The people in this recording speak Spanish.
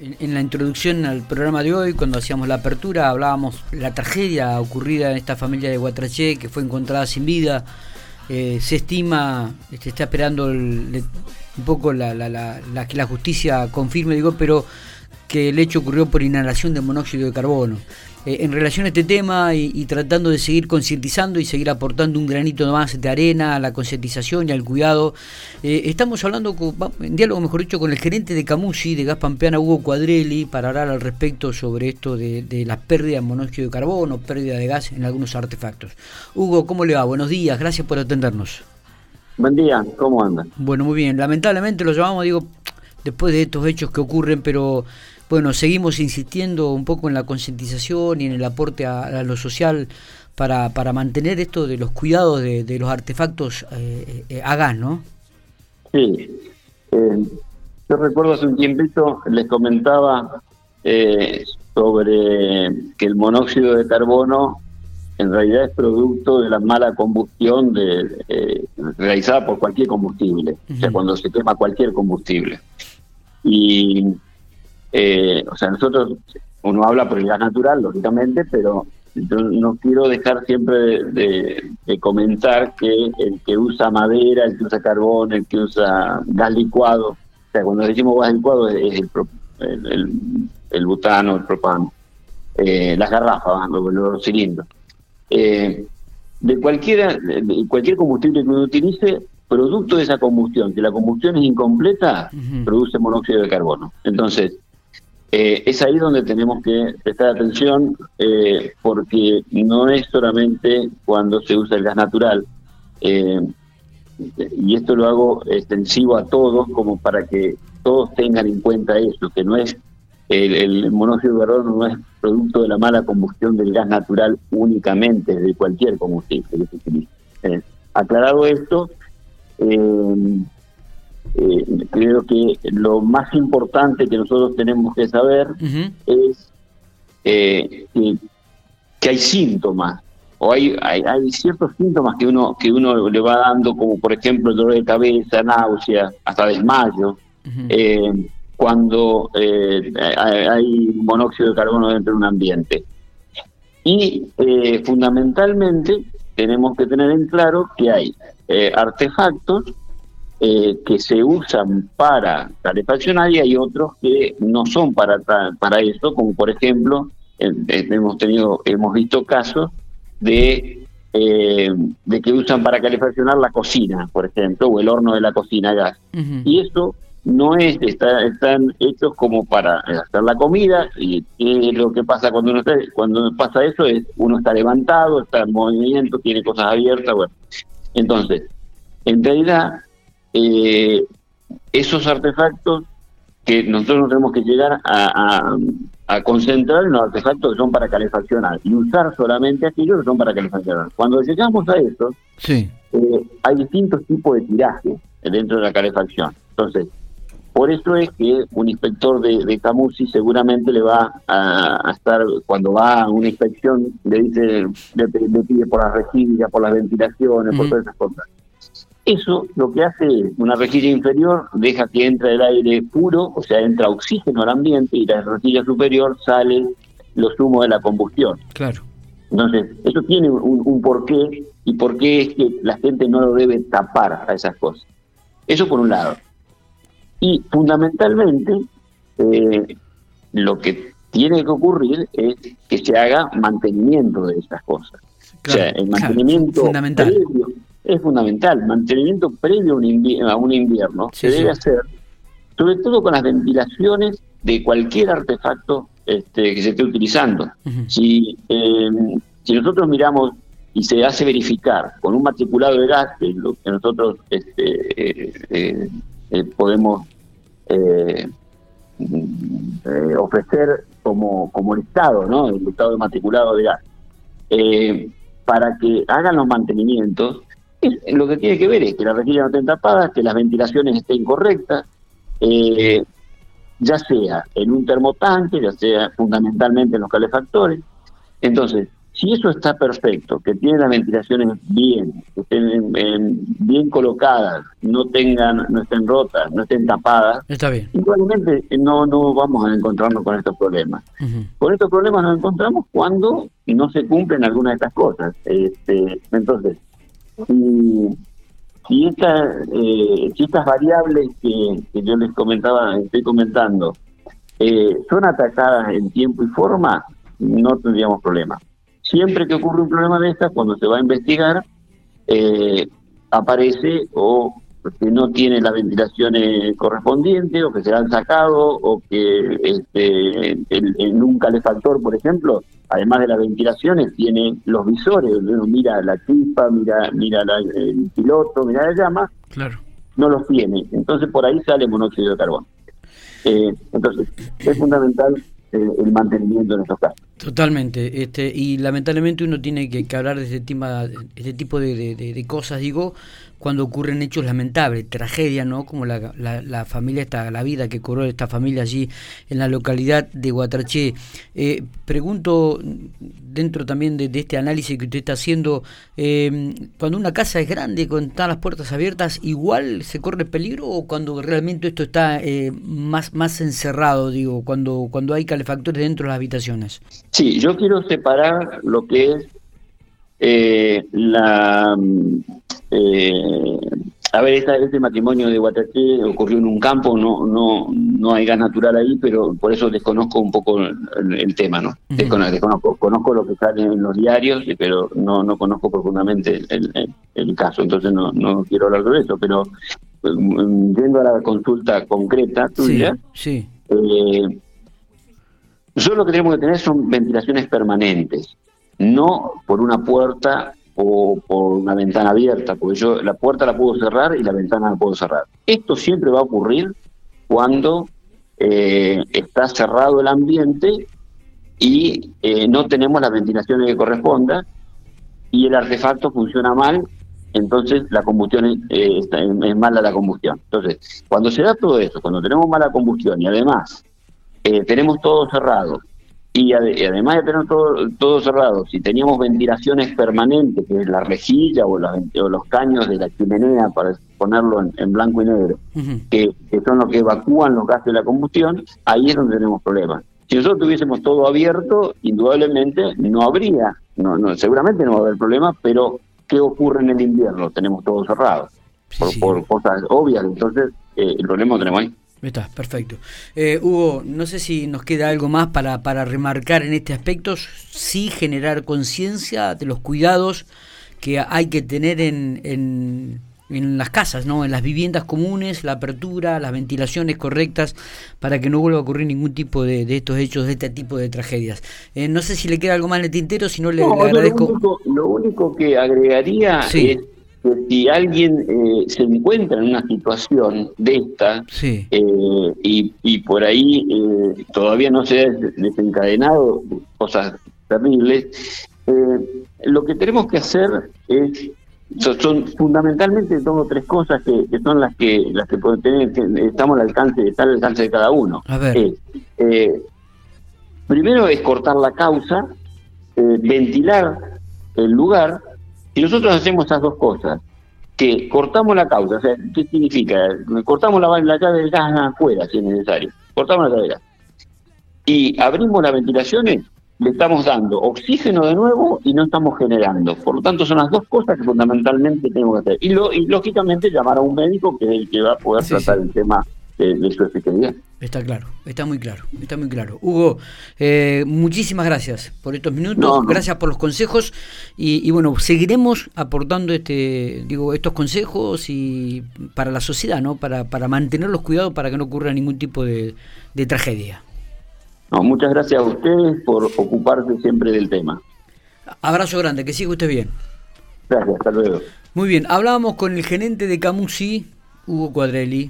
en, la introducción al programa de hoy, cuando hacíamos la apertura, hablábamos la tragedia ocurrida en esta familia de Guatraché, que fue encontrada sin vida. Eh, se estima, se este, está esperando un poco la, la, que la justicia confirme, digo, pero que el hecho ocurrió por inhalación de monóxido de carbono. Eh, en relación a este tema y, tratando de seguir concientizando y seguir aportando un granito más de arena a la concientización y al cuidado, eh, estamos hablando en diálogo, mejor dicho, con el gerente de Camusi, de Gas Pampeana, Hugo Cuadrelli, para hablar al respecto sobre esto de, de la pérdida de monóxido de carbono, pérdida de gas en algunos artefactos. Hugo, ¿cómo le va? Buenos días, gracias por atendernos. Buen día, ¿cómo anda? Bueno, muy bien. Lamentablemente lo llamamos, digo, después de estos hechos que ocurren, pero bueno, seguimos insistiendo un poco en la concientización y en el aporte a, lo social para, para, mantener esto de los cuidados de, los artefactos eh, eh, a gas, ¿no? Sí. Eh, yo recuerdo hace un tiempito, les comentaba sobre que el monóxido de carbono en realidad es producto de la mala combustión de, realizada por cualquier combustible, o sea, cuando se quema cualquier combustible. Y eh, o sea, nosotros, uno habla por el gas natural, lógicamente, pero yo no quiero dejar siempre de, comentar que el que usa madera, el que usa carbón, el que usa gas licuado, o sea, cuando decimos gas licuado es el, el, butano, el propano, eh, las garrafas, los, cilindros. Eh, de cualquiera, de cualquier combustible que uno utilice, producto de esa combustión, si la combustión es incompleta, produce monóxido de carbono. Entonces, eh, es ahí donde tenemos que prestar atención eh, porque no es solamente cuando se usa el gas natural, eh, y esto lo hago extensivo a todos como para que todos tengan en cuenta eso, que no es el, monóxido de carbono no es producto de la mala combustión del gas natural únicamente, de cualquier combustible que se utilice. aclarado esto, eh, creo que lo más importante que nosotros tenemos que saber es eh, que, hay síntomas o hay, hay, ciertos síntomas que uno que uno le va dando como por ejemplo el dolor de cabeza náusea hasta desmayo. Eh, cuando hay monóxido de carbono dentro de un ambiente. Y fundamentalmente tenemos que tener en claro que hay artefactos eh, que se usan para calefaccionar y hay otros que no son para para eso, como por ejemplo hemos tenido hemos visto casos de eh, de que usan para calefaccionar la cocina, por ejemplo, o el horno de la cocina a gas. Y eso no es, está, están hechos como para hacer la comida y, lo que pasa cuando uno está, cuando pasa eso es uno está levantado, está en movimiento, tiene cosas abiertas, bueno. Entonces, en realidad eh, esos artefactos que nosotros tenemos que llegar a, concentrar en los artefactos que son para calefaccionar y usar solamente aquellos que son para calefaccionar. Cuando llegamos a eso, sí. Eh, hay distintos tipos de tiraje dentro de la calefacción. Entonces, por eso es que un inspector de, de Camusi seguramente le va a, estar, cuando va a una inspección, le dice, le, pide por las rejillas, por las ventilaciones, por todas esas cosas. Eso lo que hace es una rejilla inferior deja que entre el aire puro, o sea, entra oxígeno al ambiente y la rejilla superior sale los humos de la combustión. Claro. Entonces, eso tiene un, porqué y por qué es que la gente no lo debe tapar a esas cosas. Eso por un lado. Y fundamentalmente, eh, lo que tiene que ocurrir es que se haga mantenimiento de esas cosas. o sea, el mantenimiento fundamental es fundamental. Mantenimiento previo a un invierno, se debe hacer, sobre todo con las ventilaciones de cualquier artefacto este, que se esté utilizando. si, em, si nosotros miramos y se hace verificar con un matriculado de gas, que es lo que nosotros este, eh, eh, eh, podemos ofrecer como, como listado, ¿no? el estado de matriculado de gas, para que hagan los mantenimientos lo que tiene que ver es que las rejillas no estén tapadas, que las ventilaciones estén correctas, eh, ya sea en un termotanque, ya sea fundamentalmente en los calefactores. Entonces, Si eso está perfecto, que tiene las ventilaciones bien, que estén bien colocadas, no tengan, no estén rotas, no estén tapadas, está bien. Igualmente no, no vamos a encontrarnos con estos problemas. Con estos problemas nos encontramos cuando no se cumplen algunas de estas cosas. Este, entonces, si, eh, si estas variables que, que yo les comentaba, estoy comentando, eh, son atacadas en tiempo y forma, no tendríamos problema. Siempre que ocurre un problema de estas, cuando se va a investigar, eh, aparece o que no tiene las ventilaciones correspondientes o que se han sacado o que este, en un calefactor, por ejemplo, además de las ventilaciones, tiene los visores, donde uno mira la chispa, mira, mira el piloto, mira la llama, claro. no los tiene. Entonces por ahí sale monóxido de carbono. Eh, entonces, es fundamental eh, el mantenimiento en estos casos. Totalmente, este, y lamentablemente uno tiene que, hablar de este, tema, este tipo de, de, cosas, digo, cuando ocurren hechos lamentables, tragedias, ¿no? Como la, la, familia, esta, la vida que corrió esta familia allí en la localidad de Guatraché. Eh, pregunto, dentro también de, este análisis que usted está haciendo, eh, cuando una casa es grande, con están las puertas abiertas, ¿igual se corre peligro o cuando realmente esto está eh, más, más encerrado, digo, cuando, cuando hay calefactores dentro de las habitaciones? Sí, yo quiero separar lo que es eh, la... Eh, a ver, este matrimonio de Guataché ocurrió en un campo, no no no hay gas natural ahí, pero por eso desconozco un poco el, tema, ¿no? desconozco, conozco lo que sale en los diarios, pero no no conozco profundamente el, caso, entonces no, no quiero hablar de eso, pero mm, yendo a la consulta concreta tuya, sí, Eh, nosotros lo que tenemos que tener son ventilaciones permanentes, no por una puerta o por una ventana abierta, porque yo la puerta la puedo cerrar y la ventana la puedo cerrar. Esto siempre va a ocurrir cuando eh, está cerrado el ambiente y eh, no tenemos las ventilaciones que correspondan y el artefacto funciona mal, entonces la combustión eh, es mala la combustión. Entonces, cuando se da todo eso, cuando tenemos mala combustión y además eh, tenemos todo cerrado. Y, además de tener todo, todo cerrado, si teníamos ventilaciones permanentes, que es la rejilla o, los caños de la chimenea, para ponerlo en, blanco y negro, que, son los que evacúan los gases de la combustión, ahí es donde tenemos problemas. Si nosotros tuviésemos todo abierto, indudablemente no habría, no, no, seguramente no va a haber problemas, pero ¿qué ocurre en el invierno? Tenemos todo cerrado, por, cosas obvias, entonces eh, el problema lo tenemos ahí. Está, perfecto. Eh, Hugo, no sé si nos queda algo más para, para remarcar en este aspecto, sí generar conciencia de los cuidados que hay que tener en, en, en, las casas, ¿no? en las viviendas comunes, la apertura, las ventilaciones correctas, para que no vuelva a ocurrir ningún tipo de, de estos hechos, de este tipo de tragedias. Eh, no sé si le queda algo más en el tintero, si no le, agradezco. Lo único, lo único, que agregaría es que si alguien eh, se encuentra en una situación de esta eh, y, y, por ahí eh, todavía no se ha desencadenado cosas terribles, lo que tenemos que hacer es son, fundamentalmente tengo tres cosas que, son las que las que pueden tener estamos al alcance está al alcance de cada uno. Primero es cortar la causa ventilar el lugar si nosotros hacemos esas dos cosas, que cortamos la causa, o sea, ¿qué significa? Cortamos la, la llave del gas afuera, si es necesario. Cortamos la llave del gas. Y abrimos las ventilaciones, le estamos dando oxígeno de nuevo y no estamos generando. Por lo tanto, son las dos cosas que fundamentalmente tenemos que hacer. Y, lo, y lógicamente llamar a un médico que es el que va a poder tratar el tema de, su efectividad. Está claro, está muy claro, está muy claro. Hugo, eh, muchísimas gracias por estos minutos, gracias por los consejos y, bueno, seguiremos aportando este, digo, estos consejos y para la sociedad, ¿no? Para, para mantener los cuidados para que no ocurra ningún tipo de, tragedia. No, muchas gracias a ustedes por ocuparse siempre del tema. Abrazo grande, que siga usted bien. Gracias, hasta luego. Muy bien, hablábamos con el gerente de Camusi, Hugo Cuadrelli.